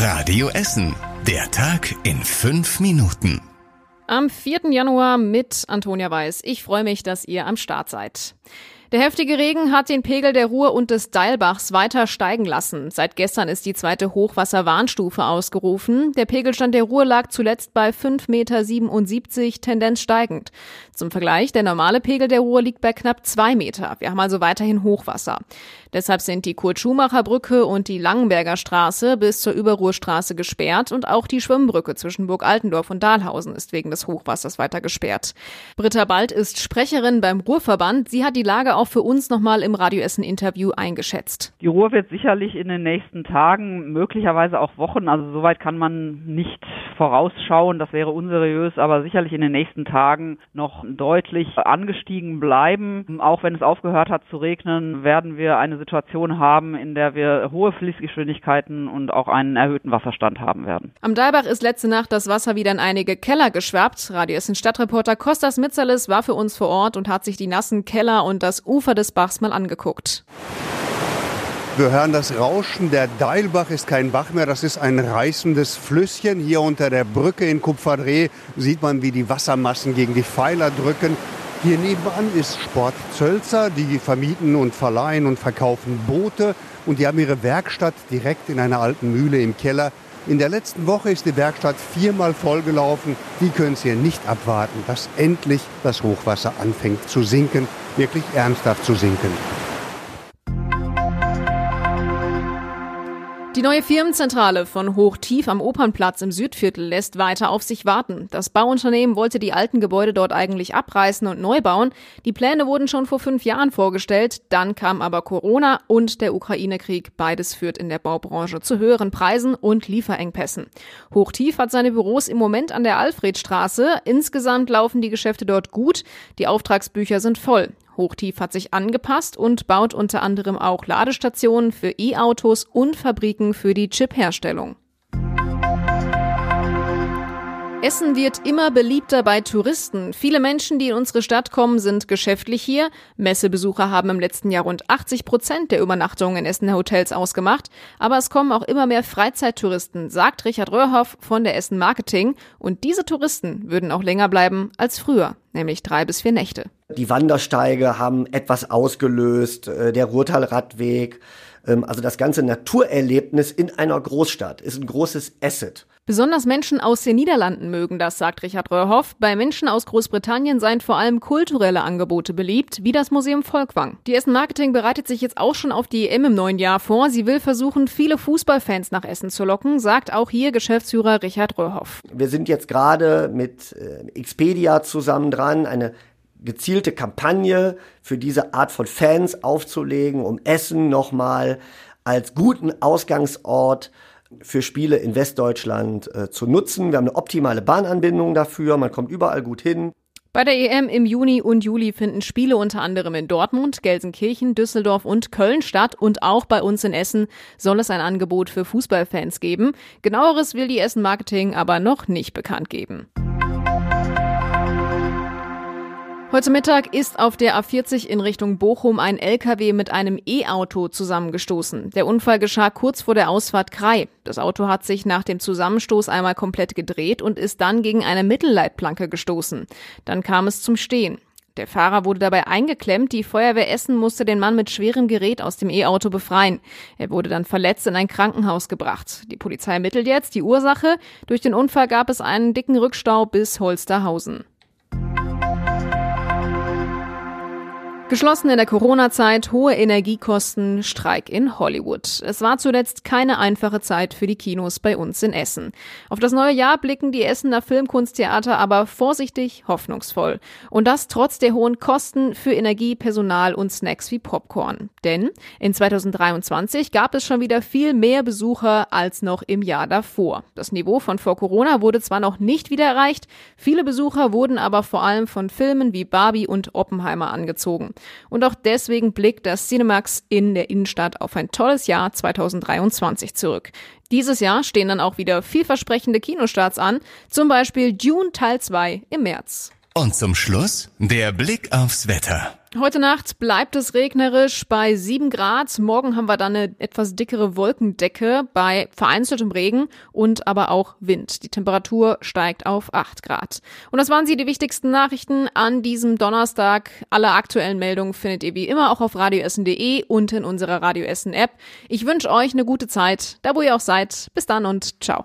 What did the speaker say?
Radio Essen. Der Tag in fünf Minuten. Am 4. Januar mit Antonia Weiß. Ich freue mich, dass ihr am Start seid. Der heftige Regen hat den Pegel der Ruhr und des Deilbachs weiter steigen lassen. Seit gestern ist die zweite Hochwasserwarnstufe ausgerufen. Der Pegelstand der Ruhr lag zuletzt bei 5,77 Meter, Tendenz steigend. Zum Vergleich, der normale Pegel der Ruhr liegt bei knapp zwei Meter. Wir haben also weiterhin Hochwasser. Deshalb sind die Kurt-Schumacher-Brücke und die Langenberger Straße bis zur Überruhrstraße gesperrt und auch die Schwimmbrücke zwischen Burg Altendorf und Dahlhausen ist wegen des Hochwassers weiter gesperrt. Britta Bald ist Sprecherin beim Ruhrverband. Sie hat die Lage auch für uns nochmal im Radioessen-Interview eingeschätzt. Die Ruhr wird sicherlich in den nächsten Tagen, möglicherweise auch Wochen, also soweit kann man nicht vorausschauen, das wäre unseriös, aber sicherlich in den nächsten Tagen noch deutlich angestiegen bleiben. Auch wenn es aufgehört hat zu regnen, werden wir eine Situation haben, in der wir hohe Fließgeschwindigkeiten und auch einen erhöhten Wasserstand haben werden. Am Dalbach ist letzte Nacht das Wasser wieder in einige Keller geschwappt. Radio Essen Stadtreporter Kostas Mitzerles war für uns vor Ort und hat sich die nassen Keller und das Ufer des Bachs mal angeguckt. Wir hören das Rauschen. Der Deilbach ist kein Bach mehr, das ist ein reißendes Flüsschen. Hier unter der Brücke in Kupferdreh sieht man, wie die Wassermassen gegen die Pfeiler drücken. Hier nebenan ist Sport Zölzer, die vermieten und verleihen und verkaufen Boote. Und die haben ihre Werkstatt direkt in einer alten Mühle im Keller. In der letzten Woche ist die Werkstatt viermal vollgelaufen. Die können es hier nicht abwarten, dass endlich das Hochwasser anfängt zu sinken, wirklich ernsthaft zu sinken. Die neue Firmenzentrale von Hochtief am Opernplatz im Südviertel lässt weiter auf sich warten. Das Bauunternehmen wollte die alten Gebäude dort eigentlich abreißen und neu bauen. Die Pläne wurden schon vor fünf Jahren vorgestellt. Dann kam aber Corona und der Ukraine-Krieg. Beides führt in der Baubranche zu höheren Preisen und Lieferengpässen. Hochtief hat seine Büros im Moment an der Alfredstraße. Insgesamt laufen die Geschäfte dort gut. Die Auftragsbücher sind voll. Hochtief hat sich angepasst und baut unter anderem auch Ladestationen für E-Autos und Fabriken für die Chipherstellung. Essen wird immer beliebter bei Touristen. Viele Menschen, die in unsere Stadt kommen, sind geschäftlich hier. Messebesucher haben im letzten Jahr rund 80 Prozent der Übernachtungen in Essener Hotels ausgemacht. Aber es kommen auch immer mehr Freizeittouristen, sagt Richard Röhrhoff von der Essen Marketing. Und diese Touristen würden auch länger bleiben als früher, nämlich drei bis vier Nächte. Die Wandersteige haben etwas ausgelöst, äh, der Ruhrtalradweg. Ähm, also das ganze Naturerlebnis in einer Großstadt ist ein großes Asset. Besonders Menschen aus den Niederlanden mögen das, sagt Richard Röhrhoff. Bei Menschen aus Großbritannien seien vor allem kulturelle Angebote beliebt, wie das Museum Volkwang. Die Essen Marketing bereitet sich jetzt auch schon auf die EM im neuen Jahr vor. Sie will versuchen, viele Fußballfans nach Essen zu locken, sagt auch hier Geschäftsführer Richard Röhrhoff. Wir sind jetzt gerade mit äh, Expedia zusammen dran, eine gezielte Kampagne für diese Art von Fans aufzulegen, um Essen nochmal als guten Ausgangsort für Spiele in Westdeutschland äh, zu nutzen. Wir haben eine optimale Bahnanbindung dafür, man kommt überall gut hin. Bei der EM im Juni und Juli finden Spiele unter anderem in Dortmund, Gelsenkirchen, Düsseldorf und Köln statt und auch bei uns in Essen soll es ein Angebot für Fußballfans geben. Genaueres will die Essen Marketing aber noch nicht bekannt geben. Heute Mittag ist auf der A40 in Richtung Bochum ein LKW mit einem E-Auto zusammengestoßen. Der Unfall geschah kurz vor der Ausfahrt Krei. Das Auto hat sich nach dem Zusammenstoß einmal komplett gedreht und ist dann gegen eine Mittelleitplanke gestoßen. Dann kam es zum Stehen. Der Fahrer wurde dabei eingeklemmt. Die Feuerwehr Essen musste den Mann mit schwerem Gerät aus dem E-Auto befreien. Er wurde dann verletzt in ein Krankenhaus gebracht. Die Polizei ermittelt jetzt die Ursache. Durch den Unfall gab es einen dicken Rückstau bis Holsterhausen. Geschlossen in der Corona-Zeit, hohe Energiekosten, Streik in Hollywood. Es war zuletzt keine einfache Zeit für die Kinos bei uns in Essen. Auf das neue Jahr blicken die Essener Filmkunsttheater aber vorsichtig hoffnungsvoll. Und das trotz der hohen Kosten für Energie, Personal und Snacks wie Popcorn. Denn in 2023 gab es schon wieder viel mehr Besucher als noch im Jahr davor. Das Niveau von vor Corona wurde zwar noch nicht wieder erreicht, viele Besucher wurden aber vor allem von Filmen wie Barbie und Oppenheimer angezogen. Und auch deswegen blickt das Cinemax in der Innenstadt auf ein tolles Jahr 2023 zurück. Dieses Jahr stehen dann auch wieder vielversprechende Kinostarts an, zum Beispiel Dune Teil 2 im März. Und zum Schluss der Blick aufs Wetter. Heute Nacht bleibt es regnerisch bei 7 Grad. Morgen haben wir dann eine etwas dickere Wolkendecke bei vereinzeltem Regen und aber auch Wind. Die Temperatur steigt auf 8 Grad. Und das waren sie, die wichtigsten Nachrichten an diesem Donnerstag. Alle aktuellen Meldungen findet ihr wie immer auch auf radioessen.de und in unserer Radio Essen App. Ich wünsche euch eine gute Zeit, da wo ihr auch seid. Bis dann und ciao.